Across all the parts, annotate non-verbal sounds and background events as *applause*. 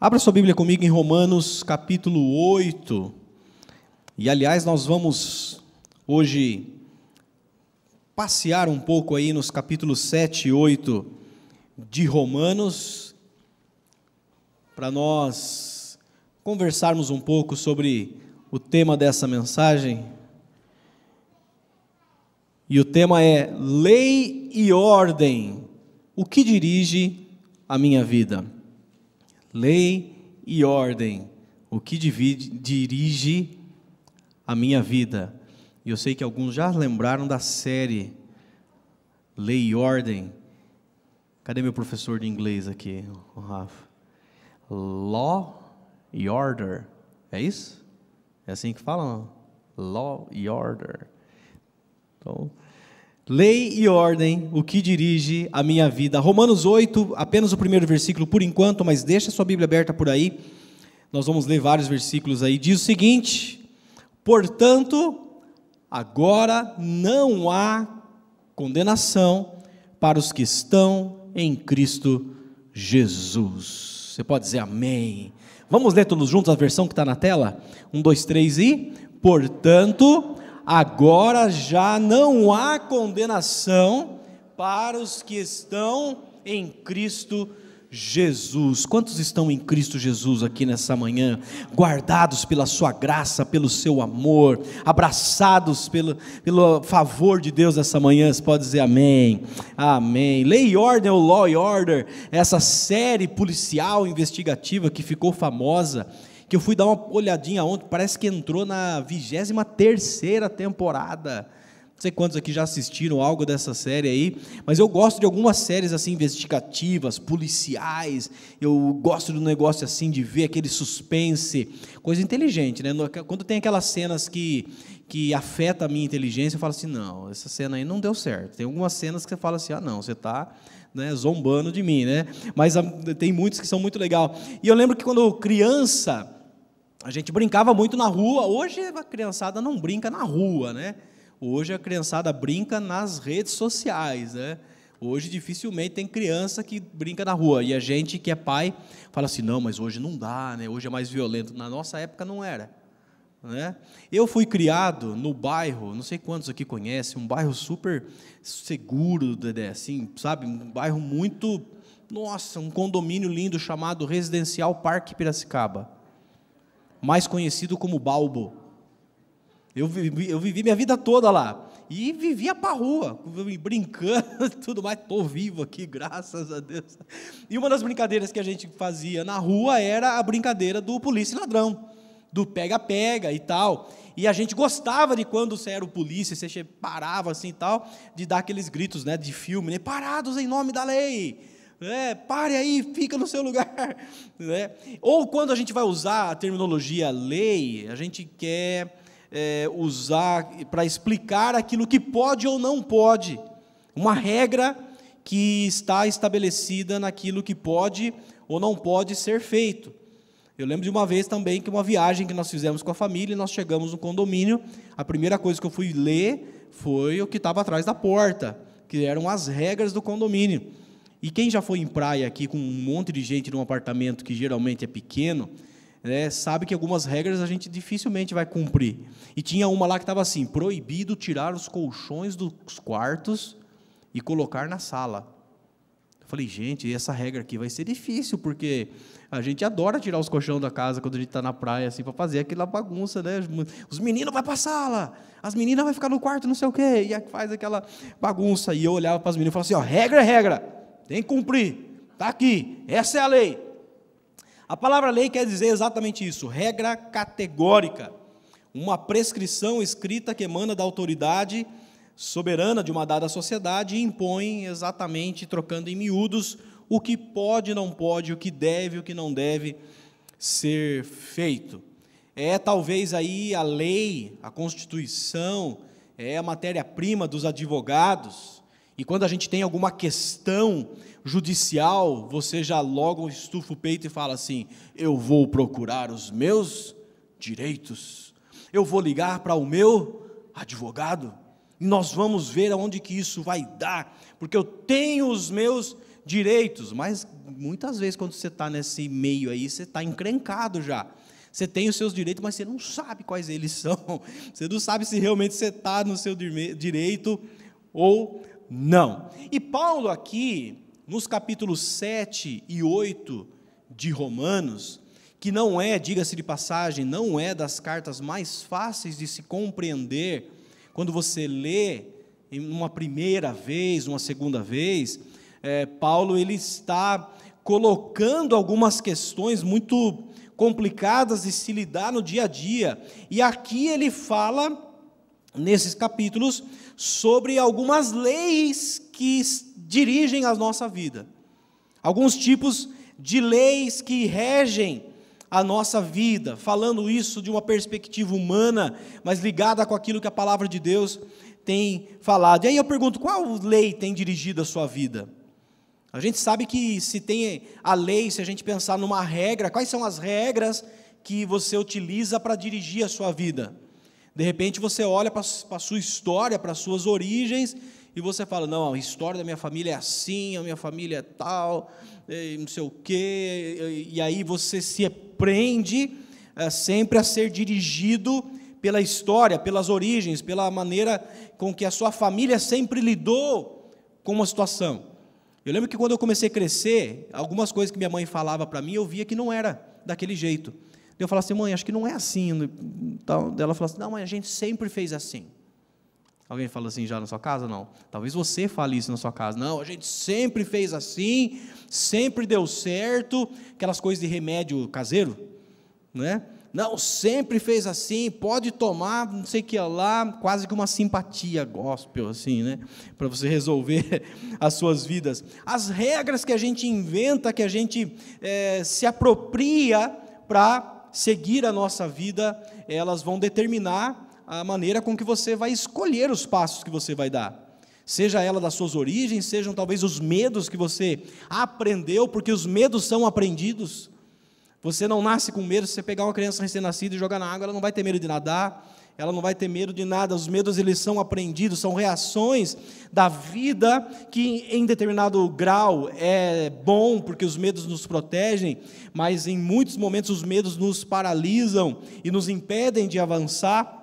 Abra sua Bíblia comigo em Romanos capítulo 8. E aliás, nós vamos hoje passear um pouco aí nos capítulos 7 e 8 de Romanos, para nós conversarmos um pouco sobre o tema dessa mensagem. E o tema é Lei e Ordem, o que dirige a minha vida lei e ordem, o que divide, dirige a minha vida. E eu sei que alguns já lembraram da série Lei e Ordem. Cadê meu professor de inglês aqui, o Rafa? Law e Order. É isso? É assim que falam? Law e Order. Então, Lei e ordem, o que dirige a minha vida. Romanos 8, apenas o primeiro versículo por enquanto, mas deixa sua Bíblia aberta por aí. Nós vamos ler vários versículos aí. Diz o seguinte: Portanto, agora não há condenação para os que estão em Cristo Jesus. Você pode dizer amém. Vamos ler todos juntos a versão que está na tela? Um, dois, três e. Portanto, agora já não há condenação para os que estão em Cristo Jesus. Quantos estão em Cristo Jesus aqui nessa manhã, guardados pela Sua graça, pelo Seu amor, abraçados pelo, pelo favor de Deus essa manhã? Você pode dizer amém, amém. Lei e Ordem, ou Law e Order, essa série policial investigativa que ficou famosa que eu fui dar uma olhadinha ontem, parece que entrou na 23 terceira temporada. Não sei quantos aqui já assistiram algo dessa série aí, mas eu gosto de algumas séries assim investigativas, policiais. Eu gosto do negócio assim de ver aquele suspense, coisa inteligente, né? Quando tem aquelas cenas que que afeta a minha inteligência, eu falo assim, não, essa cena aí não deu certo. Tem algumas cenas que você fala assim, ah, não, você está né, zombando de mim, né? Mas ah, tem muitos que são muito legal. E eu lembro que quando criança a gente brincava muito na rua. Hoje a criançada não brinca na rua, né? Hoje a criançada brinca nas redes sociais, né? Hoje dificilmente tem criança que brinca na rua. E a gente que é pai fala assim: não, mas hoje não dá, né? hoje é mais violento. Na nossa época não era. Né? Eu fui criado no bairro, não sei quantos aqui conhecem, um bairro super seguro, Dedé, assim, sabe? Um bairro muito. Nossa, um condomínio lindo chamado Residencial Parque Piracicaba mais conhecido como Balbo. Eu vivi, eu vivi minha vida toda lá. E vivia para rua, brincando, *laughs* tudo mais. Estou vivo aqui, graças a Deus. E uma das brincadeiras que a gente fazia na rua era a brincadeira do polícia e ladrão, do pega-pega e tal. E a gente gostava de quando você era o polícia, você parava assim e tal, de dar aqueles gritos né, de filme, né, parados em nome da lei é, pare aí, fica no seu lugar. *laughs* Né? Ou quando a gente vai usar a terminologia lei, a gente quer é, usar para explicar aquilo que pode ou não pode, uma regra que está estabelecida naquilo que pode ou não pode ser feito. Eu lembro de uma vez também que uma viagem que nós fizemos com a família, nós chegamos no condomínio, a primeira coisa que eu fui ler foi o que estava atrás da porta, que eram as regras do condomínio. E quem já foi em praia aqui com um monte de gente num apartamento que geralmente é pequeno, né, sabe que algumas regras a gente dificilmente vai cumprir. E tinha uma lá que estava assim: proibido tirar os colchões dos quartos e colocar na sala. Eu falei, gente, essa regra aqui vai ser difícil, porque a gente adora tirar os colchões da casa quando a gente está na praia, assim, para fazer aquela bagunça, né? Os meninos vão para a sala, as meninas vão ficar no quarto, não sei o quê, e faz aquela bagunça. E eu olhava para as meninas e falava assim: ó, regra é regra. Tem que cumprir. Está aqui. Essa é a lei. A palavra lei quer dizer exatamente isso: regra categórica. Uma prescrição escrita que emana da autoridade soberana de uma dada sociedade e impõe exatamente, trocando em miúdos, o que pode, não pode, o que deve, o que não deve ser feito. É talvez aí a lei, a Constituição, é a matéria-prima dos advogados e quando a gente tem alguma questão judicial, você já logo estufa o peito e fala assim: eu vou procurar os meus direitos, eu vou ligar para o meu advogado, e nós vamos ver aonde que isso vai dar, porque eu tenho os meus direitos, mas muitas vezes quando você está nesse meio aí, você está encrencado já. Você tem os seus direitos, mas você não sabe quais eles *laughs* são. Você não sabe se realmente você está no seu direito ou não. E Paulo aqui, nos capítulos 7 e 8 de Romanos, que não é, diga-se de passagem, não é das cartas mais fáceis de se compreender quando você lê uma primeira vez, uma segunda vez, é, Paulo ele está colocando algumas questões muito complicadas de se lidar no dia a dia. E aqui ele fala, nesses capítulos, sobre algumas leis que dirigem a nossa vida. Alguns tipos de leis que regem a nossa vida, falando isso de uma perspectiva humana, mas ligada com aquilo que a palavra de Deus tem falado. E aí eu pergunto: qual lei tem dirigido a sua vida? A gente sabe que se tem a lei, se a gente pensar numa regra, quais são as regras que você utiliza para dirigir a sua vida? De repente você olha para a sua história, para as suas origens, e você fala: não, a história da minha família é assim, a minha família é tal, não sei o quê, e aí você se prende é, sempre a ser dirigido pela história, pelas origens, pela maneira com que a sua família sempre lidou com uma situação. Eu lembro que quando eu comecei a crescer, algumas coisas que minha mãe falava para mim, eu via que não era daquele jeito. Eu falava assim, mãe, acho que não é assim. Então, ela falou assim, não, mãe, a gente sempre fez assim. Alguém fala assim já na sua casa? Não. Talvez você fale isso na sua casa. Não, a gente sempre fez assim, sempre deu certo. Aquelas coisas de remédio caseiro, né? Não, sempre fez assim, pode tomar, não sei o que lá, quase que uma simpatia gospel, assim, né? Para você resolver *laughs* as suas vidas. As regras que a gente inventa, que a gente é, se apropria para seguir a nossa vida, elas vão determinar a maneira com que você vai escolher os passos que você vai dar. Seja ela das suas origens, sejam talvez os medos que você aprendeu, porque os medos são aprendidos. Você não nasce com medo, se você pegar uma criança recém-nascida e jogar na água, ela não vai ter medo de nadar, ela não vai ter medo de nada. Os medos eles são aprendidos, são reações da vida que em determinado grau é bom, porque os medos nos protegem, mas em muitos momentos os medos nos paralisam e nos impedem de avançar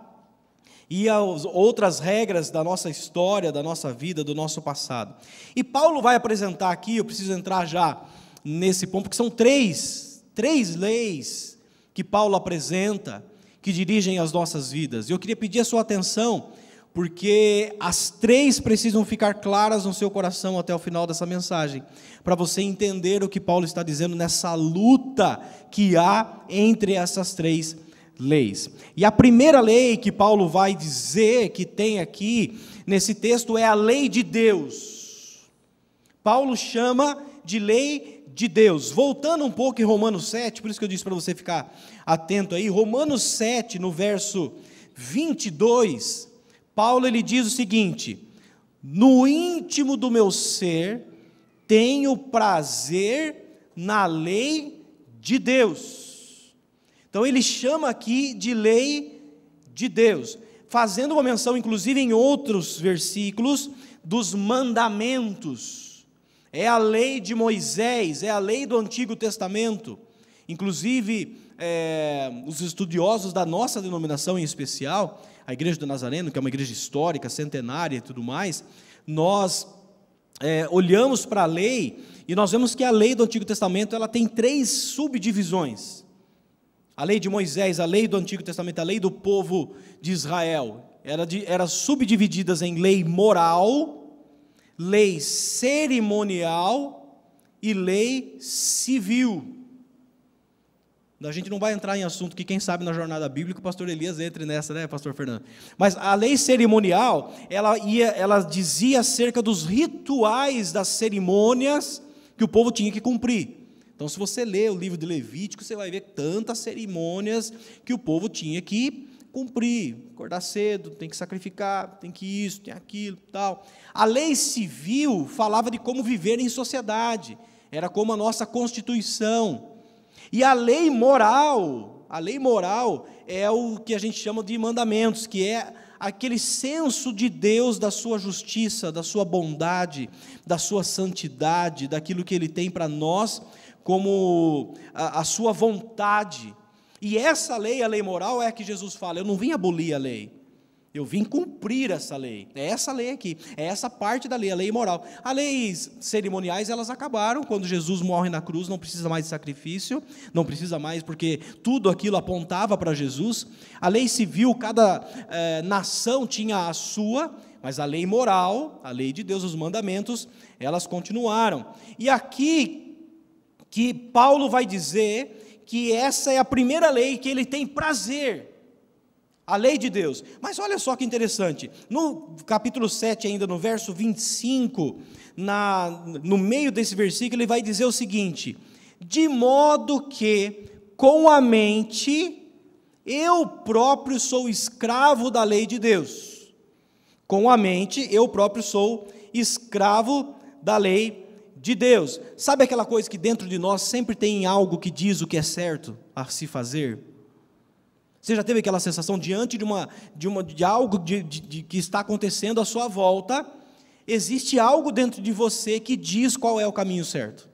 e as outras regras da nossa história, da nossa vida, do nosso passado. E Paulo vai apresentar aqui, eu preciso entrar já nesse ponto, porque são três, três leis que Paulo apresenta que dirigem as nossas vidas. E eu queria pedir a sua atenção, porque as três precisam ficar claras no seu coração até o final dessa mensagem, para você entender o que Paulo está dizendo nessa luta que há entre essas três leis. E a primeira lei que Paulo vai dizer que tem aqui nesse texto é a lei de Deus. Paulo chama de lei de Deus. Voltando um pouco em Romanos 7, por isso que eu disse para você ficar atento aí, Romanos 7, no verso 22, Paulo ele diz o seguinte: No íntimo do meu ser tenho prazer na lei de Deus então ele chama aqui de lei de Deus, fazendo uma menção, inclusive em outros versículos, dos mandamentos. É a lei de Moisés, é a lei do Antigo Testamento. Inclusive, é, os estudiosos da nossa denominação em especial, a Igreja do Nazareno, que é uma igreja histórica, centenária e tudo mais, nós é, olhamos para a lei e nós vemos que a lei do Antigo Testamento ela tem três subdivisões. A lei de Moisés, a lei do Antigo Testamento, a lei do povo de Israel, era, de, era subdivididas em lei moral, lei cerimonial e lei civil. A gente não vai entrar em assunto que quem sabe na jornada bíblica o pastor Elias entre nessa, né, pastor Fernando? Mas a lei cerimonial, ela ia, ela dizia acerca dos rituais das cerimônias que o povo tinha que cumprir. Então, se você ler o livro de Levítico, você vai ver tantas cerimônias que o povo tinha que cumprir, acordar cedo, tem que sacrificar, tem que isso, tem aquilo, tal. A lei civil falava de como viver em sociedade, era como a nossa constituição. E a lei moral, a lei moral é o que a gente chama de mandamentos, que é aquele senso de Deus, da sua justiça, da sua bondade, da sua santidade, daquilo que Ele tem para nós como a, a, sua vontade. E essa lei, a lei moral, é a que Jesus fala: eu não vim abolir a lei, eu vim cumprir essa lei. É essa lei aqui, é essa parte da lei, a lei moral. As leis cerimoniais, elas acabaram quando Jesus morre na cruz, não precisa mais de sacrifício, não precisa mais, porque tudo aquilo apontava para Jesus. A lei civil, cada é, nação tinha a sua, mas a lei moral, a lei de Deus, os mandamentos, elas continuaram. E aqui que Paulo vai dizer que essa é a primeira lei que ele tem prazer a lei de Deus. Mas olha só que interessante. No capítulo 7, ainda no verso 25, na, no meio desse versículo, ele vai dizer o seguinte: De modo que com a mente eu próprio sou escravo da lei de Deus. Com a mente eu próprio sou escravo da lei de Deus. Sabe aquela coisa que dentro de nós sempre tem algo que diz o que é certo a se fazer? Você já teve aquela sensação diante de, uma, de, uma, de algo de, de, de que está acontecendo à sua volta? Existe algo dentro de você que diz qual é o caminho certo.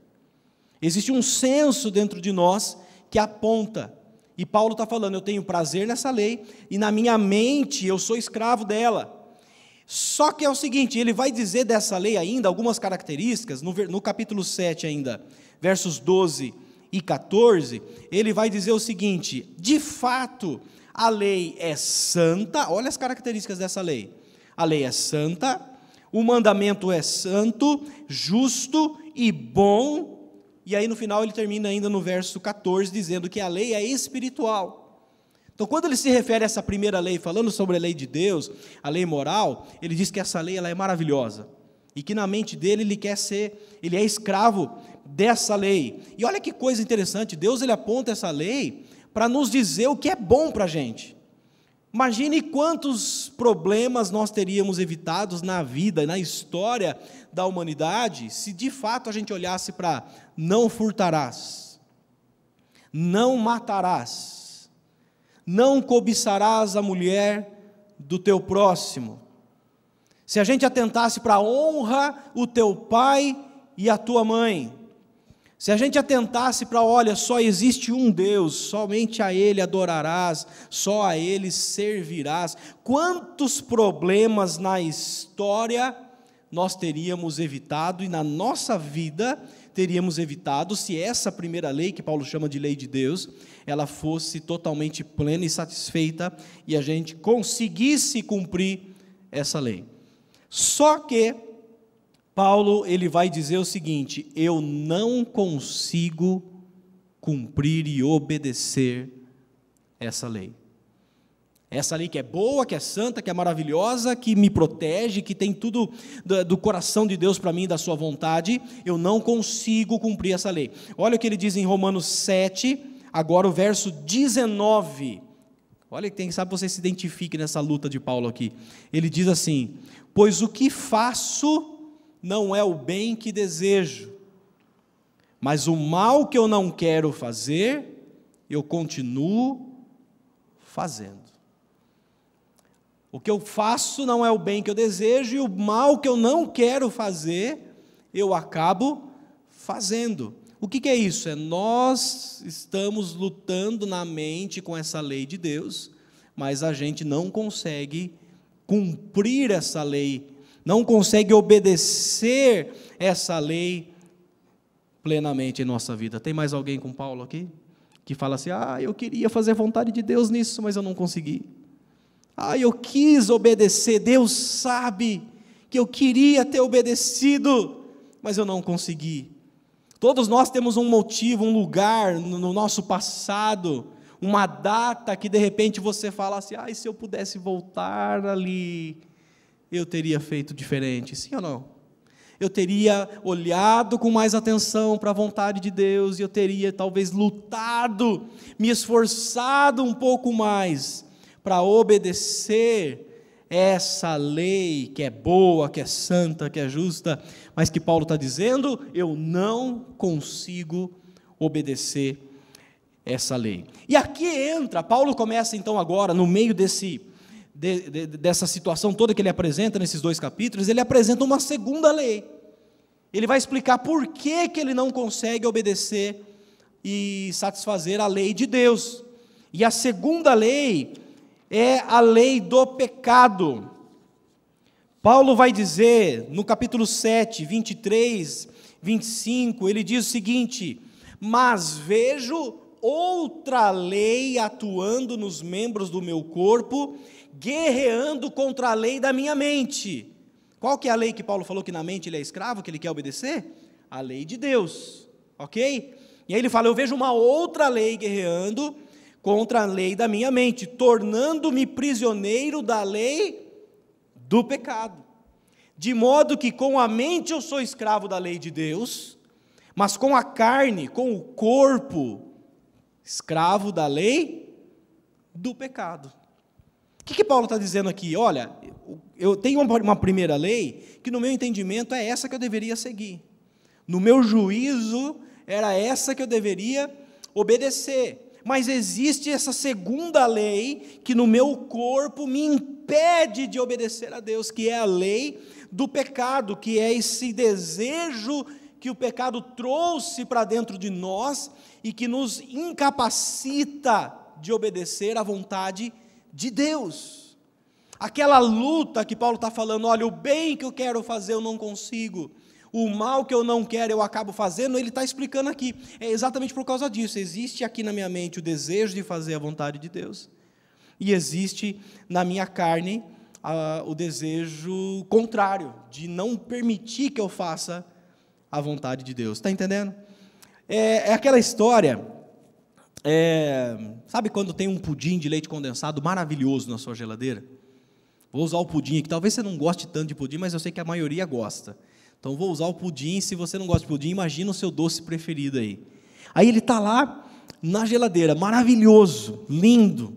Existe um senso dentro de nós que aponta. E Paulo está falando: eu tenho prazer nessa lei, e na minha mente eu sou escravo dela. Só que é o seguinte, ele vai dizer dessa lei ainda algumas características, no, no capítulo 7 ainda, versos 12 e 14, ele vai dizer o seguinte: de fato, a lei é santa, olha as características dessa lei. A lei é santa, o mandamento é santo, justo e bom. E aí no final ele termina ainda no verso 14 dizendo que a lei é espiritual. Então, quando ele se refere a essa primeira lei, falando sobre a lei de Deus, a lei moral, ele diz que essa lei ela é maravilhosa e que na mente dele ele quer ser, ele é escravo dessa lei. E olha que coisa interessante, Deus ele aponta essa lei para nos dizer o que é bom para a gente. Imagine quantos problemas nós teríamos evitados na vida, na história da humanidade, se de fato a gente olhasse para não furtarás, não matarás, não cobiçarás a mulher do teu próximo. Se a gente atentasse para honra o teu pai e a tua mãe, se a gente atentasse para, olha, só existe um Deus, somente a Ele adorarás, só a Ele servirás, quantos problemas na história nós teríamos evitado e na nossa vida teríamos evitado se essa primeira lei, que Paulo chama de lei de Deus, ela fosse totalmente plena e satisfeita e a gente conseguisse cumprir essa lei. Só que Paulo ele vai dizer o seguinte: eu não consigo cumprir e obedecer essa lei. Essa lei que é boa, que é santa, que é maravilhosa, que me protege, que tem tudo do, coração de Deus para mim, da sua vontade, eu não consigo cumprir essa lei. Olha o que ele diz em Romanos 7, agora o verso 19. Olha, quem sabe você se identifique nessa luta de Paulo aqui. Ele diz assim: Pois o que faço não é o bem que desejo, mas o mal que eu não quero fazer, eu continuo fazendo. O que eu faço não é o bem que eu desejo, e o mal que eu não quero fazer, eu acabo fazendo. O que, que é isso? É nós estamos lutando na mente com essa lei de Deus, mas a gente não consegue cumprir essa lei não consegue obedecer essa lei plenamente em nossa vida. Tem mais alguém com Paulo aqui? Que fala assim: ah, eu queria fazer vontade de Deus nisso, mas eu não consegui. Ah, eu quis obedecer, Deus sabe que eu queria ter obedecido, mas eu não consegui. Todos nós temos um motivo, um lugar no nosso passado, uma data que de repente você fala assim: ah, se eu pudesse voltar ali, eu teria feito diferente, sim ou não? Eu teria olhado com mais atenção para a vontade de Deus e eu teria talvez lutado, me esforçado um pouco mais para obedecer essa lei que é boa, que é santa, que é justa, mas que Paulo está dizendo, eu não consigo obedecer essa lei. E aqui entra, Paulo começa então agora, no meio desse de, de, dessa situação toda que ele apresenta nesses dois capítulos, ele apresenta uma segunda lei. Ele vai explicar por que, que ele não consegue obedecer e satisfazer a lei de Deus. E a segunda lei é a lei do pecado. Paulo vai dizer no capítulo 7, 23, 25, ele diz o seguinte: Mas vejo outra lei atuando nos membros do meu corpo, guerreando contra a lei da minha mente. Qual que é a lei que Paulo falou que na mente ele é escravo, que ele quer obedecer? A lei de Deus, ok? E aí ele fala: Eu vejo uma outra lei guerreando contra a lei da minha mente, tornando-me prisioneiro da lei do pecado. De modo que com a mente eu sou escravo da lei de Deus, mas com a carne, com o corpo, escravo da lei do pecado. O que, que Paulo está dizendo aqui? Olha, eu tenho uma primeira lei que, no meu entendimento, é essa que eu deveria seguir. No meu juízo, era essa que eu deveria obedecer mas existe essa segunda lei que no meu corpo me impede de obedecer a Deus, que é a lei do pecado, que é esse desejo que o pecado trouxe para dentro de nós e que nos incapacita de obedecer à vontade de Deus. Aquela luta que Paulo está falando, olha, o bem que eu quero fazer eu não consigo, o mal que eu não quero eu acabo fazendo, ele está explicando aqui. É exatamente por causa disso. Existe aqui na minha mente o desejo de fazer a vontade de Deus, e existe na minha carne o desejo contrário, de não permitir que eu faça a vontade de Deus. Está entendendo? É, é, aquela história. É, sabe quando tem um pudim de leite condensado maravilhoso na sua geladeira? Vou usar o pudim aqui. Talvez você não goste tanto de pudim, mas eu sei que a maioria gosta. Então vou usar o pudim. Se você não gosta de pudim, imagina o seu doce preferido aí. Aí ele está lá na geladeira, maravilhoso, lindo.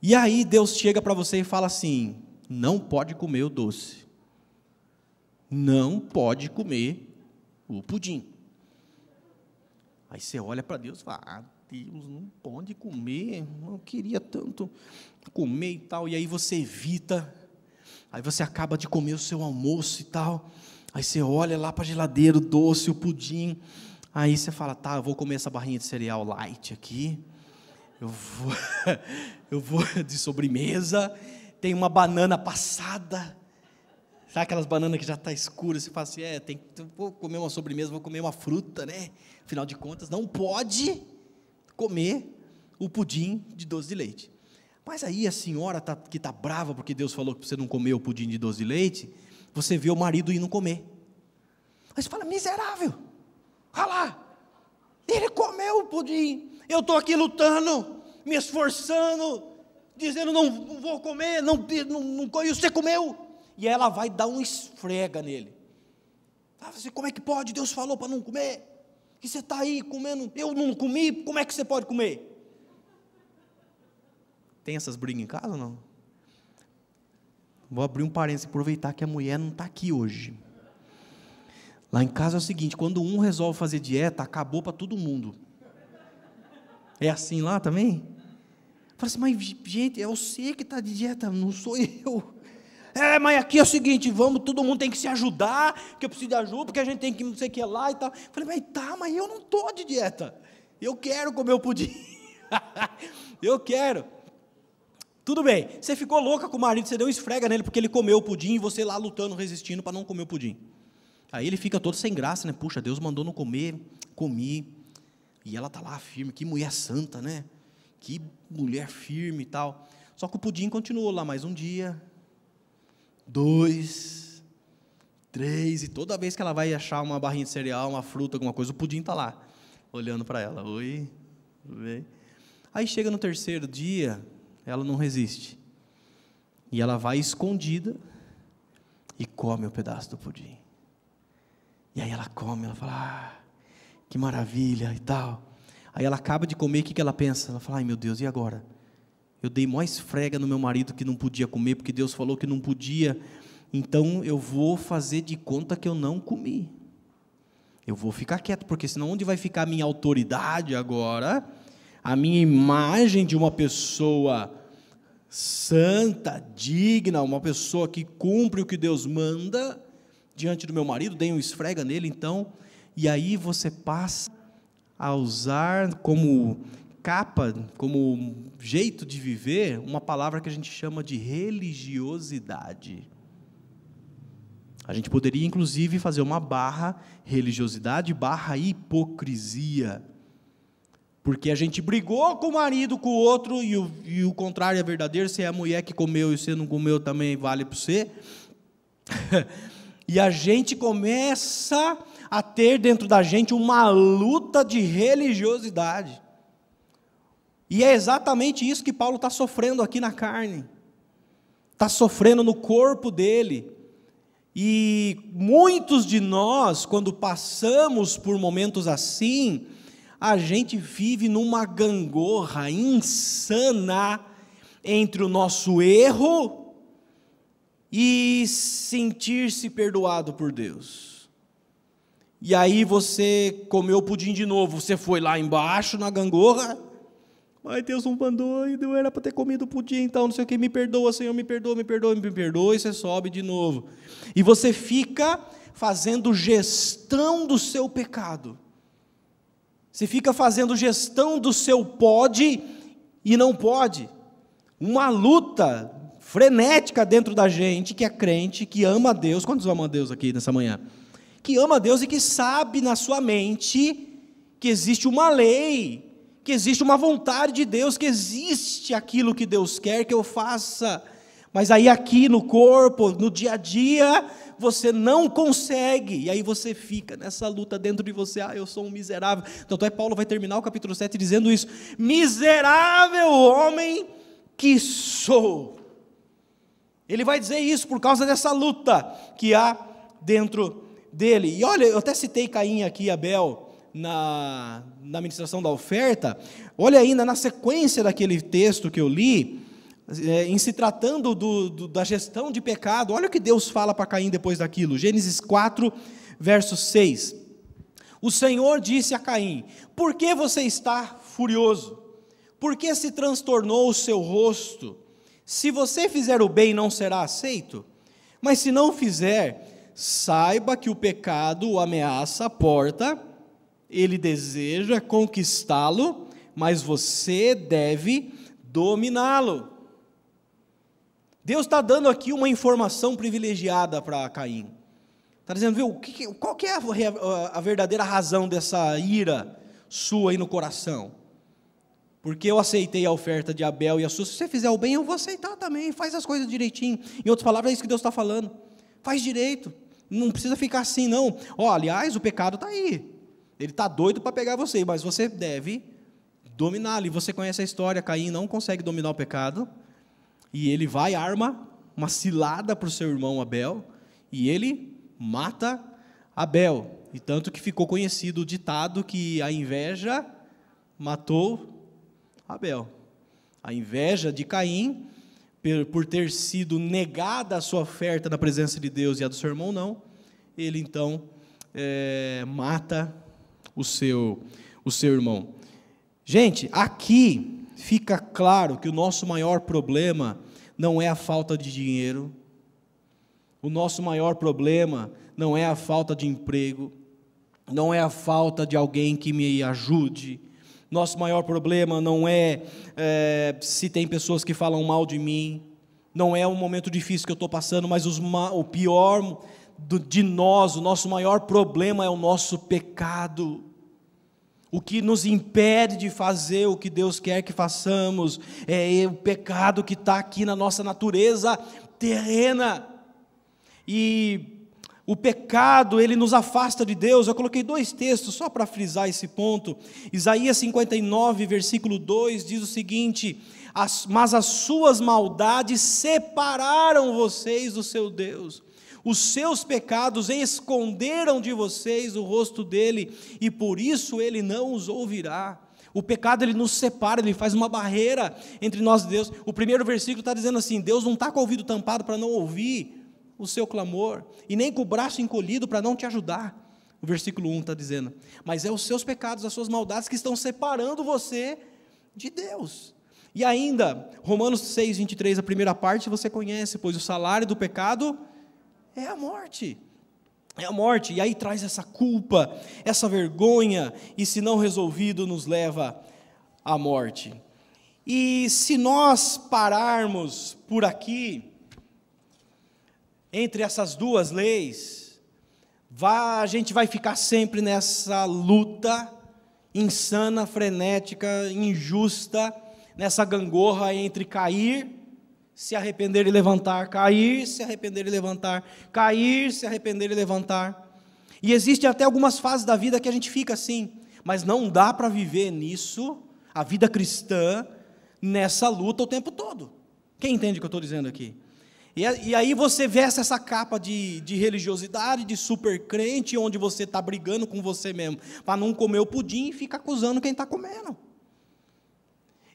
E aí Deus chega para você e fala assim: não pode comer o doce. Não pode comer o pudim. Aí você olha para Deus e fala: ah, Deus, não pode comer, não queria tanto comer e tal. E aí você evita, aí você acaba de comer o seu almoço e tal. Aí você olha lá para a geladeira, o doce, o pudim. Aí você fala, tá, eu vou comer essa barrinha de cereal light aqui. Eu vou, *laughs* eu vou de sobremesa. Tem uma banana passada. Sabe aquelas bananas que já está escura? Você fala assim, é, tem, vou comer uma sobremesa, vou comer uma fruta, né? Afinal de contas, não pode comer o pudim de doce de leite. Mas aí a senhora tá, que está brava porque Deus falou que você não comeu o pudim de doce de leite, você vê o marido indo comer. Aí você fala, miserável, olha lá, ele comeu o pudim, eu estou aqui lutando, me esforçando, dizendo, não vou comer, não, não, não, e você comeu. E ela vai dar um esfrega nele. Fala assim, como é que pode? Deus falou para não comer. Que você está aí comendo, eu não comi, como é que você pode comer? Tem essas brigas em casa ou não? Vou abrir um parênteses, aproveitar que a mulher não está aqui hoje. Lá em casa é o seguinte: quando um resolve fazer dieta, acabou para todo mundo. É assim lá também? Fala assim, mas gente, é você que está de dieta, não sou eu. É, mas aqui é o seguinte, vamos, todo mundo tem que se ajudar, que eu preciso de ajuda, porque a gente tem que não sei o que lá e tal. Falei, mas tá, mas eu não estou de dieta. Eu quero comer o pudim. *laughs* eu quero. Tudo bem, você ficou louca com o marido, você deu esfrega nele porque ele comeu o pudim e você lá lutando, resistindo para não comer o pudim. Aí ele fica todo sem graça, né? Puxa, Deus mandou não comer, comi. E ela tá lá firme, que mulher santa, né? Que mulher firme e tal. Só que o pudim continuou lá mais um dia, dois, três, e toda vez que ela vai achar uma barrinha de cereal, uma fruta, alguma coisa, o pudim está lá, olhando para ela. Oi, tudo bem? Aí chega no terceiro dia, ela não resiste. E ela vai escondida e come o pedaço do pudim. E aí ela come, ela fala, ah, que maravilha e tal. Aí ela acaba de comer, o que, que ela pensa? Ela fala, ai meu Deus, e agora? Eu dei mais frega no meu marido que não podia comer, porque Deus falou que não podia. Então eu vou fazer de conta que eu não comi. Eu vou ficar quieto, porque senão onde vai ficar a minha autoridade agora? A minha imagem de uma pessoa santa, digna, uma pessoa que cumpre o que Deus manda diante do meu marido, dei um esfrega nele, então, e aí você passa a usar como capa, como jeito de viver, uma palavra que a gente chama de religiosidade. A gente poderia, inclusive, fazer uma barra religiosidade barra hipocrisia. Porque a gente brigou com o marido, com o outro, e o, e o contrário é verdadeiro, se é a mulher que comeu e você não comeu também vale para você. *laughs* e a gente começa a ter dentro da gente uma luta de religiosidade. E é exatamente isso que Paulo está sofrendo aqui na carne, está sofrendo no corpo dele. E muitos de nós, quando passamos por momentos assim, a gente vive numa gangorra insana entre o nosso erro e sentir-se perdoado por Deus. E aí você comeu pudim de novo, você foi lá embaixo na gangorra, Ai, Deus não mandou, e eu era para ter comido pudim, então não sei o que, me perdoa, Senhor, me perdoa, me perdoa, me perdoa, e você sobe de novo. E você fica fazendo gestão do seu pecado. Você fica fazendo gestão do seu pode e não pode. Uma luta frenética dentro da gente que é crente, que ama a Deus. Quantos amam a Deus aqui nessa manhã? Que ama a Deus e que sabe na sua mente que existe uma lei que existe uma vontade de Deus, que existe aquilo que Deus quer que eu faça. Mas aí aqui no corpo, no dia a dia, você não consegue, e aí você fica nessa luta dentro de você, ah, eu sou um miserável. Tanto é Paulo vai terminar o capítulo 7 dizendo isso: miserável homem que sou. Ele vai dizer isso por causa dessa luta que há dentro dele. E olha, eu até citei Caim aqui, Abel, na, na ministração da oferta, olha ainda na sequência daquele texto que eu li, é, em se tratando do, do, da gestão de pecado, olha o que Deus fala para Caim depois daquilo, Gênesis 4, verso 6. O Senhor disse a Caim: Por que você está furioso? Por que se transtornou o seu rosto? Se você fizer o bem, não será aceito? Mas se não fizer, saiba que o pecado o ameaça a porta ele deseja conquistá-lo, mas você deve dominá-lo. Deus está dando aqui uma informação privilegiada para Caim. Está dizendo, viu, qual que é a, verdadeira razão dessa ira sua aí no coração? Porque eu aceitei a oferta de Abel e a sua. Se você fizer o bem, eu vou aceitar também. Faz as coisas direitinho. Em outras palavras, é isso que Deus está falando. Faz direito. Não precisa ficar assim, não. Ó, aliás, o pecado está aí. Ele está doido para pegar você, mas você deve dominá-lo. E você conhece a história: Caim não consegue dominar o pecado, e ele vai, arma uma cilada para o seu irmão Abel, e ele mata Abel. E tanto que ficou conhecido o ditado que a inveja matou Abel. A inveja de Caim, por ter sido negada a sua oferta na presença de Deus e a do seu irmão não, ele então é, mata o seu, o seu irmão. Gente, aqui fica claro que o nosso maior problema não é a falta de dinheiro, o nosso maior problema não é a falta de emprego, não é a falta de alguém que me ajude. Nosso maior problema não é, é se tem pessoas que falam mal de mim, não é um momento difícil que eu estou passando, mas os, o pior do, de nós, o nosso maior problema é o nosso pecado. O que nos impede de fazer o que Deus quer que façamos é o pecado que está aqui na nossa natureza terrena. E o pecado, ele nos afasta de Deus. Eu coloquei dois textos só para frisar esse ponto. Isaías 59, versículo 2 diz o seguinte: Mas as suas maldades separaram vocês do seu Deus os seus pecados esconderam de vocês o rosto dele, e por isso ele não os ouvirá. O pecado ele nos separa, ele faz uma barreira entre nós e Deus. O primeiro versículo está dizendo assim: Deus não está com o ouvido tampado para não ouvir o seu clamor, e nem com o braço encolhido para não te ajudar. O versículo 1 está dizendo: Mas é os seus pecados, as suas maldades que estão separando você de Deus. E ainda, Romanos 6, 23, a primeira parte você conhece, pois o salário do pecado é a morte. É a morte, e aí traz essa culpa, essa vergonha, e se não resolvido, nos leva à morte. E se nós pararmos por aqui, entre essas duas leis, vai, a gente vai ficar sempre nessa luta insana, frenética, injusta, nessa gangorra entre cair, se arrepender e levantar, cair, se arrepender e levantar, cair, se arrepender e levantar. E existem até algumas fases da vida que a gente fica assim, mas não dá para viver nisso, a vida cristã, nessa luta o tempo todo. Quem entende o que eu estou dizendo aqui? E, e, aí você veste essa capa de, de religiosidade, de super crente, onde você está brigando com você mesmo, para não comer o pudim e fica acusando quem está comendo.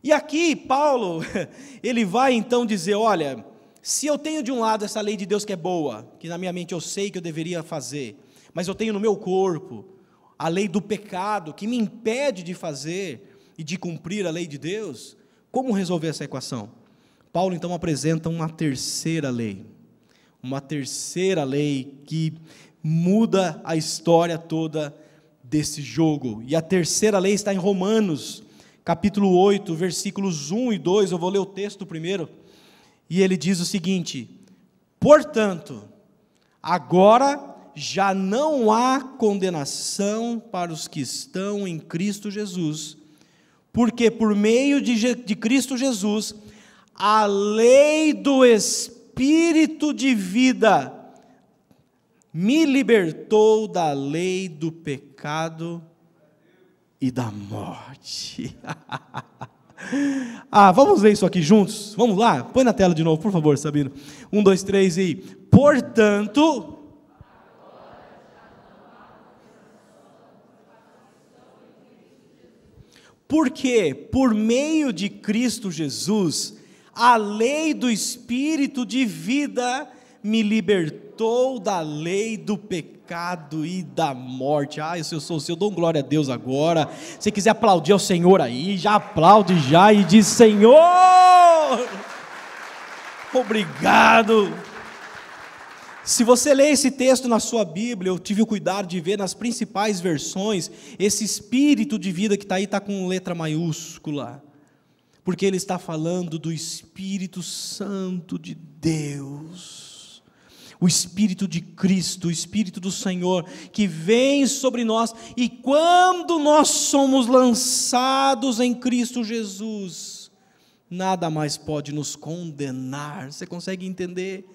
E aqui, Paulo, *laughs* ele vai então dizer: olha, se eu tenho de um lado essa lei de Deus que é boa, que na minha mente eu sei que eu deveria fazer, mas eu tenho no meu corpo a lei do pecado que me impede de fazer e de cumprir a lei de Deus, como resolver essa equação? Paulo então apresenta uma terceira lei, uma terceira lei que muda a história toda desse jogo. E a terceira lei está em Romanos, capítulo 8, versículos 1 e 2. Eu vou ler o texto primeiro. E ele diz o seguinte: Portanto, agora já não há condenação para os que estão em Cristo Jesus, porque por meio de, de Cristo Jesus, a lei do Espírito de vida me libertou da lei do pecado e da morte. *laughs* ah, vamos ler isso aqui juntos? Vamos lá? Põe na tela de novo, por favor, Sabino. Um, dois, três e. Portanto. Porque por meio de Cristo Jesus a lei do Espírito de vida me libertou da lei do pecado e da morte. Ah, eu sou o seu, dou glória a Deus agora. Se quiser aplaudir ao Senhor aí, já aplaude já e diz: Senhor, obrigado. Se você lê esse texto na sua Bíblia, eu tive o cuidado de ver nas principais versões, esse espírito de vida que está aí está com letra maiúscula porque ele está falando do Espírito Santo de Deus, o Espírito de Cristo, o Espírito do Senhor, que vem sobre nós, e quando nós somos lançados em Cristo Jesus, nada mais pode nos condenar. Você consegue entender?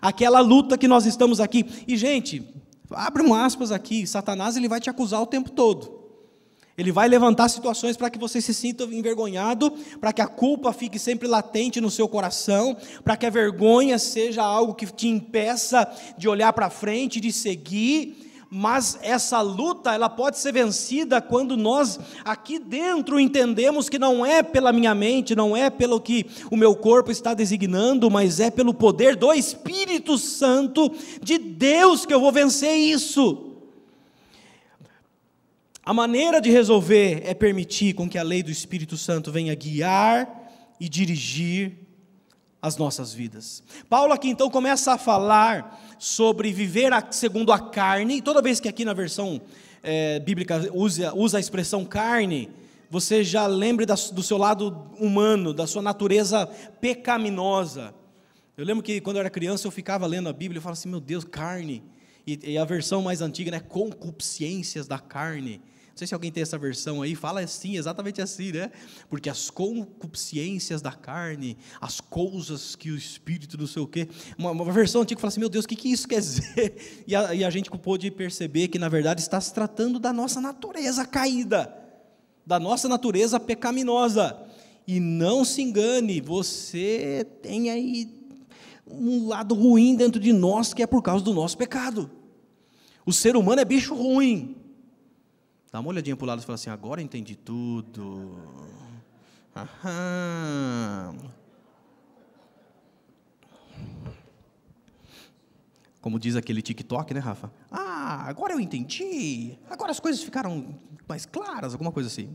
Aquela luta que nós estamos aqui, e gente, abre um aspas aqui, Satanás ele vai te acusar o tempo todo. Ele vai levantar situações para que você se sinta envergonhado, para que a culpa fique sempre latente no seu coração, para que a vergonha seja algo que te impeça de olhar para frente, de seguir. Mas essa luta, ela pode ser vencida quando nós aqui dentro entendemos que não é pela minha mente, não é pelo que o meu corpo está designando, mas é pelo poder do Espírito Santo de Deus que eu vou vencer isso. A maneira de resolver é permitir com que a lei do Espírito Santo venha guiar e dirigir as nossas vidas. Paulo aqui então começa a falar sobre viver segundo a carne, e toda vez que aqui na versão é, bíblica usa, usa a expressão carne, você já lembre do seu lado humano, da sua natureza pecaminosa. Eu lembro que quando eu era criança eu ficava lendo a Bíblia e falava assim, meu Deus, carne. E, e a versão mais antiga, né, concupiscências da carne. Não sei se alguém tem essa versão aí, fala assim, exatamente assim, né? Porque as concupiscências da carne, as coisas que o espírito não sei o quê. Uma, uma versão antiga fala assim, meu Deus, o que, que isso quer dizer? *laughs* E a, e a gente pôde perceber que, na verdade, está se tratando da nossa natureza caída, da nossa natureza pecaminosa. E não se engane, você tem aí um lado ruim dentro de nós que é por causa do nosso pecado. O ser humano é bicho ruim. Dá uma olhadinha para o lado e fala assim: agora entendi tudo. Aham. Como diz aquele TikTok, né, Rafa? Ah, agora eu entendi. Agora as coisas ficaram mais claras, alguma coisa assim.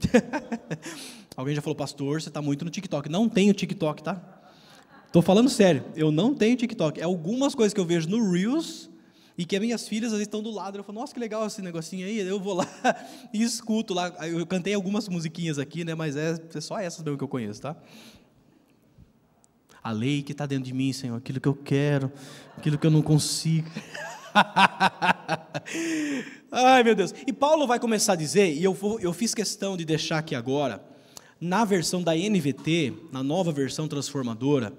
*laughs* Alguém já falou, pastor, você está muito no TikTok. Não tenho TikTok, tá? Estou falando sério, eu não tenho TikTok. É algumas coisas que eu vejo no Reels e que as minhas filhas às vezes estão do lado. Eu falo, nossa, que legal esse negocinho aí. Eu vou lá *laughs* e escuto lá. Eu cantei algumas musiquinhas aqui, né? Mas é, é só essas mesmo que eu conheço, tá? A lei que está dentro de mim, Senhor, aquilo que eu quero, aquilo que eu não consigo. *laughs* Ai, meu Deus. E Paulo vai começar a dizer, e eu, vou, eu fiz questão de deixar aqui agora, na versão da NVT, na nova versão transformadora,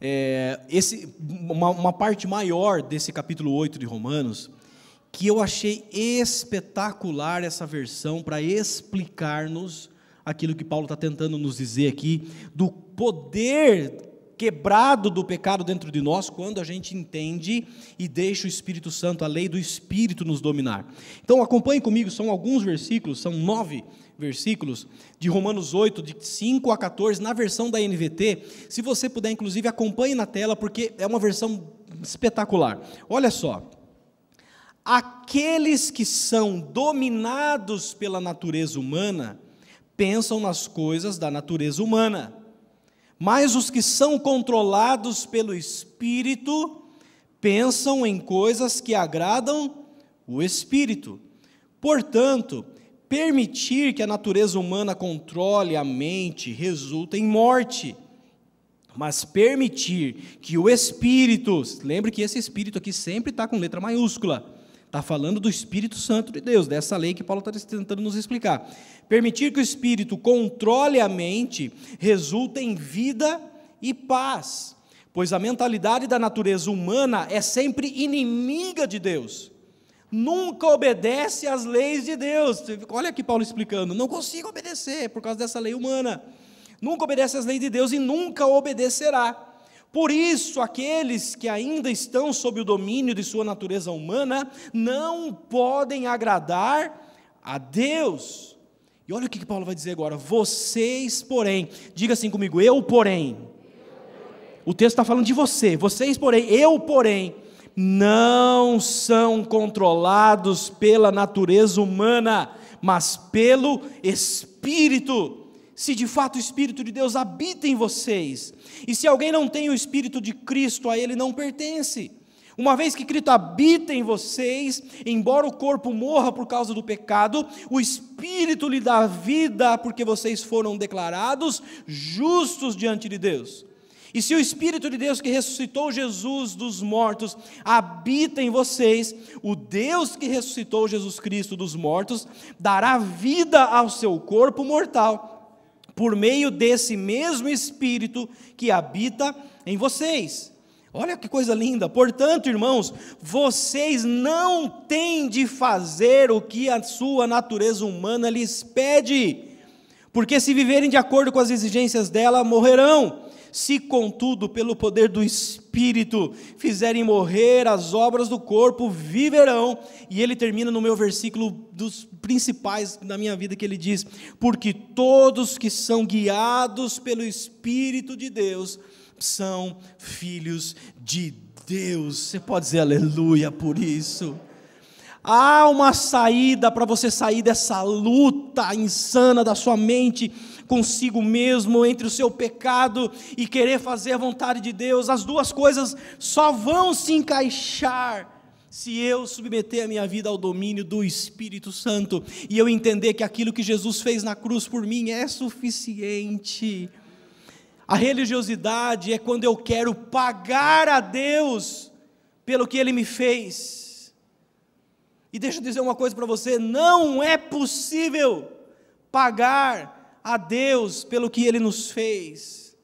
é, esse, uma, uma parte maior desse capítulo 8 de Romanos, que eu achei espetacular essa versão para explicar-nos aquilo que Paulo está tentando nos dizer aqui, do poder quebrado do pecado dentro de nós quando a gente entende e deixa o Espírito Santo, a lei do Espírito, nos dominar. Então acompanhe comigo, são alguns versículos, são nove versículos de Romanos 8, de 5 a 14, na versão da NVT. Se você puder, inclusive, acompanhe na tela, porque é uma versão espetacular. Olha só. Aqueles que são dominados pela natureza humana pensam nas coisas da natureza humana mas os que são controlados pelo Espírito pensam em coisas que agradam o Espírito. Portanto, permitir que a natureza humana controle a mente resulta em morte. Mas permitir que o Espírito, lembre que esse Espírito aqui sempre está com letra maiúscula, Está falando do Espírito Santo de Deus, dessa lei que Paulo está tentando nos explicar. Permitir que o Espírito controle a mente resulta em vida e paz, pois a mentalidade da natureza humana é sempre inimiga de Deus. Nunca obedece às leis de Deus. Olha aqui Paulo explicando: não consigo obedecer por causa dessa lei humana. Nunca obedece às leis de Deus e nunca obedecerá. Por isso, aqueles que ainda estão sob o domínio de sua natureza humana não podem agradar a Deus. E olha o que Paulo vai dizer agora: vocês, porém, diga assim comigo, eu, porém. O texto está falando de você, vocês, porém, eu, porém, não são controlados pela natureza humana, mas pelo Espírito se de fato o Espírito de Deus habita em vocês. E se alguém não tem o Espírito de Cristo, a ele não pertence. Uma vez que Cristo habita em vocês, embora o corpo morra por causa do pecado, o Espírito lhe dá vida, porque vocês foram declarados justos diante de Deus. E se o Espírito de Deus que ressuscitou Jesus dos mortos habita em vocês, o Deus que ressuscitou Jesus Cristo dos mortos dará vida ao seu corpo mortal por meio desse mesmo Espírito que habita em vocês. Olha que coisa linda. Portanto, irmãos, vocês não têm de fazer o que a sua natureza humana lhes pede, porque se viverem de acordo com as exigências dela, morrerão. Se, contudo, pelo poder do Espírito fizerem morrer as obras do corpo, viverão. E ele termina no meu versículo dos principais da minha vida, que ele diz: Porque todos que são guiados pelo Espírito de Deus são filhos de Deus. Você pode dizer aleluia por isso. Há uma saída para você sair dessa luta insana da sua mente consigo mesmo, entre o seu pecado e querer fazer a vontade de Deus. As duas coisas só vão se encaixar se eu submeter a minha vida ao domínio do Espírito Santo e eu entender que aquilo que Jesus fez na cruz por mim é suficiente. A religiosidade é quando eu quero pagar a Deus pelo que Ele me fez. E deixa eu dizer uma coisa para você: não é possível pagar a Deus pelo que Ele nos fez.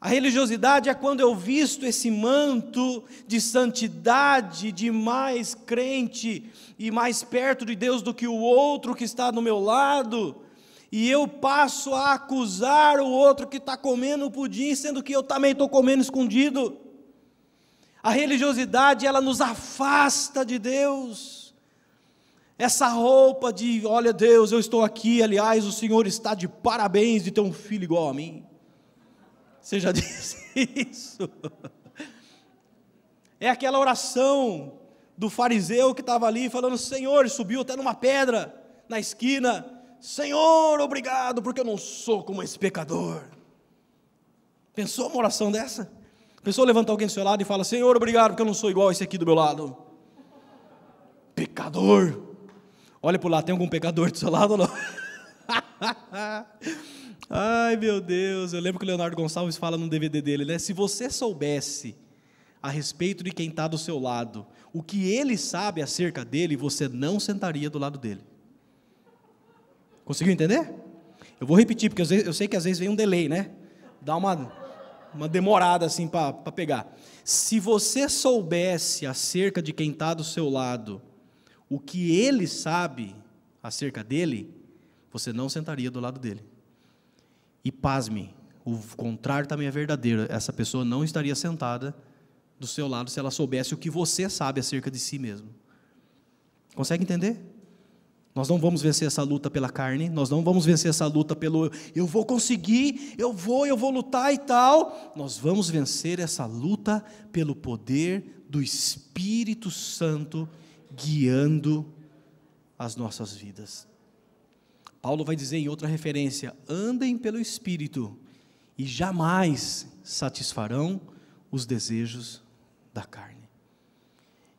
A religiosidade é quando eu visto esse manto de santidade, de mais crente e mais perto de Deus do que o outro que está do meu lado, e eu passo a acusar o outro que está comendo pudim, sendo que eu também estou comendo escondido. A religiosidade, ela nos afasta de Deus. Essa roupa de, olha Deus, eu estou aqui, aliás, o Senhor está de parabéns de ter um filho igual a mim. Você já *laughs* disse isso? É aquela oração do fariseu que estava ali falando: Senhor, subiu até numa pedra na esquina. Senhor, obrigado, porque eu não sou como esse pecador. Pensou uma oração dessa? Pensou levantar alguém do seu lado e fala: Senhor, obrigado, porque eu não sou igual a esse aqui do meu lado. Pecador. Olha por lá, tem algum pecador do seu lado ou não? *laughs* Ai, meu Deus, eu lembro que o Leonardo Gonçalves fala no DVD dele, né? Se você soubesse a respeito de quem está do seu lado, o que ele sabe acerca dele, você não sentaria do lado dele. Conseguiu entender? Eu vou repetir, porque eu sei que às vezes vem um delay, né? Dá uma, uma demorada assim para pegar. Se você soubesse acerca de quem está do seu lado, o que ele sabe acerca dele, você não sentaria do lado dele. E pasme, o contrário também é verdadeiro. Essa pessoa não estaria sentada do seu lado se ela soubesse o que você sabe acerca de si mesmo. Consegue entender? Nós não vamos vencer essa luta pela carne, nós não vamos vencer essa luta pelo eu vou conseguir, eu vou, eu vou lutar e tal. Nós vamos vencer essa luta pelo poder do Espírito Santo guiando as nossas vidas. Paulo vai dizer em outra referência: andem pelo Espírito e jamais satisfarão os desejos da carne.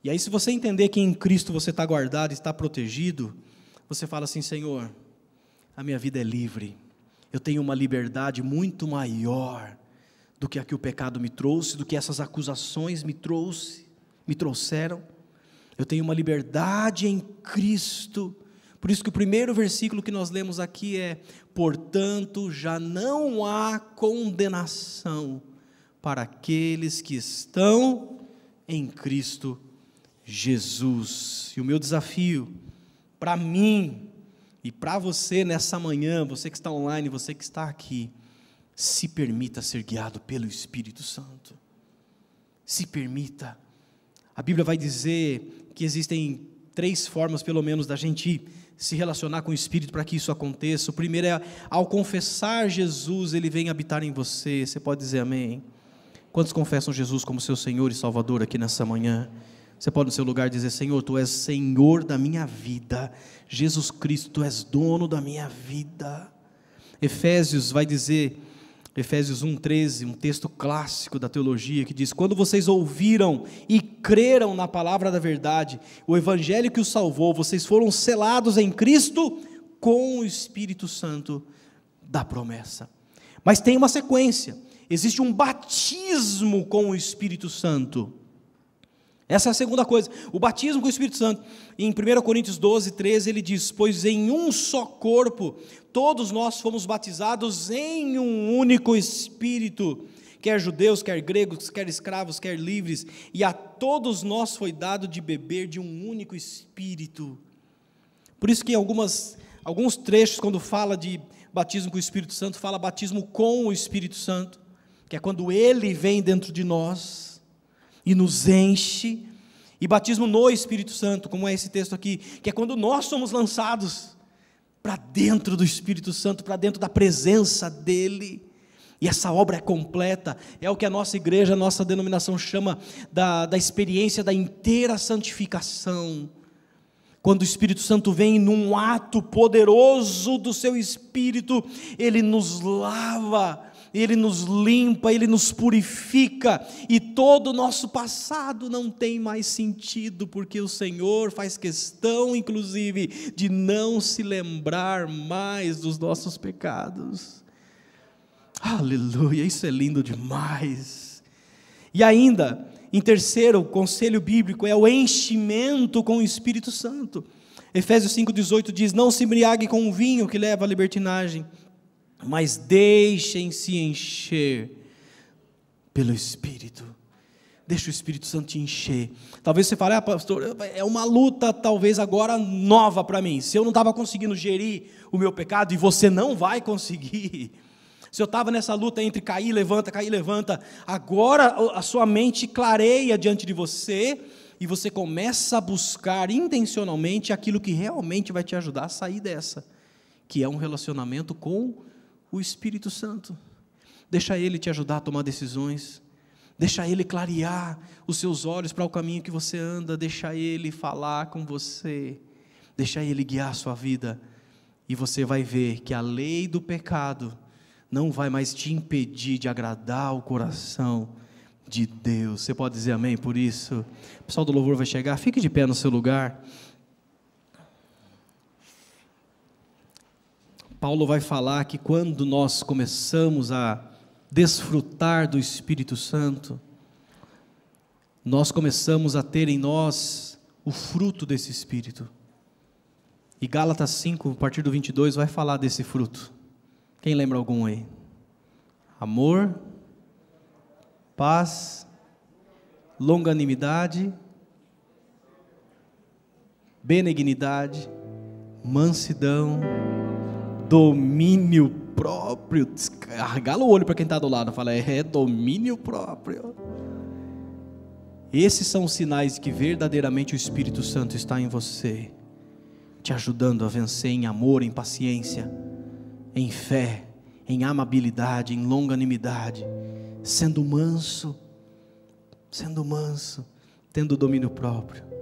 E aí, se você entender que em Cristo você está guardado, está protegido, você fala assim: Senhor, a minha vida é livre, eu tenho uma liberdade muito maior do que a que o pecado me trouxe, do que essas acusações me trouxe, me trouxeram. Eu tenho uma liberdade em Cristo por isso que o primeiro versículo que nós lemos aqui é: portanto, já não há condenação para aqueles que estão em Cristo Jesus. E o meu desafio para mim e para você nessa manhã, você que está online, você que está aqui, se permita ser guiado pelo Espírito Santo. Se permita. A Bíblia vai dizer que existem três formas, pelo menos, da gente se relacionar com o Espírito para que isso aconteça. O primeiro é, ao confessar Jesus, ele vem habitar em você. Você pode dizer amém? Quantos confessam Jesus como seu Senhor e Salvador aqui nessa manhã? Você pode no seu lugar dizer: Senhor, tu és Senhor da minha vida. Jesus Cristo, tu és dono da minha vida. Efésios vai dizer Efésios 1,13, um texto clássico da teologia, que diz: Quando vocês ouviram e creram na palavra da verdade, o evangelho que os salvou, vocês foram selados em Cristo com o Espírito Santo da promessa. Mas tem uma sequência: existe um batismo com o Espírito Santo. Essa é a segunda coisa. O batismo com o Espírito Santo. Em 1 Coríntios 12, 13, ele diz: Pois em um só corpo todos nós fomos batizados em um único Espírito, quer judeus, quer gregos, quer escravos, quer livres, e a todos nós foi dado de beber de um único Espírito. Por isso que algumas, alguns trechos, quando fala de batismo com o Espírito Santo, fala batismo com o Espírito Santo, que é quando ele vem dentro de nós e nos enche. E batismo no Espírito Santo, como é esse texto aqui, que é quando nós somos lançados para dentro do Espírito Santo, para dentro da presença dEle. E essa obra é completa, é o que a nossa igreja, a nossa denominação chama da, da experiência da inteira santificação. Quando o Espírito Santo vem num ato poderoso do seu Espírito, ele nos lava, ele nos limpa, Ele nos purifica, e todo o nosso passado não tem mais sentido, porque o Senhor faz questão, inclusive, de não se lembrar mais dos nossos pecados. Aleluia, isso é lindo demais. E ainda, em terceiro, o conselho bíblico é o enchimento com o Espírito Santo. Efésios 5,18 diz: Não se embriague com o vinho que leva à libertinagem mas deixem-se encher pelo Espírito. Deixa o Espírito Santo te encher. Talvez você fale, ah, pastor, é uma luta talvez agora nova para mim. Se eu não estava conseguindo gerir o meu pecado, e você não vai conseguir. *laughs* Se eu estava nessa luta entre cair, levanta, cair, levanta, agora a sua mente clareia diante de você e você começa a buscar intencionalmente aquilo que realmente vai te ajudar a sair dessa, que é um relacionamento com o Espírito Santo. Deixa Ele te ajudar a tomar decisões. Deixa Ele clarear os seus olhos para o caminho que você anda, deixa Ele falar com você, deixa Ele guiar a sua vida, e você vai ver que a lei do pecado não vai mais te impedir de agradar o coração de Deus. Você pode dizer amém por isso? O pessoal do louvor vai chegar, fique de pé no seu lugar. Paulo vai falar que quando nós começamos a desfrutar do Espírito Santo, nós começamos a ter em nós o fruto desse Espírito. E Gálatas 5, a partir do 22, vai falar desse fruto. Quem lembra algum aí? Amor, paz, longanimidade, benignidade, mansidão, domínio próprio. Arregala o olho para quem está do lado. Fala, é, é domínio próprio. Esses são os sinais que verdadeiramente o Espírito Santo está em você, te ajudando a vencer em amor, em paciência, em fé, em amabilidade, em longanimidade, sendo manso, sendo manso, tendo domínio próprio.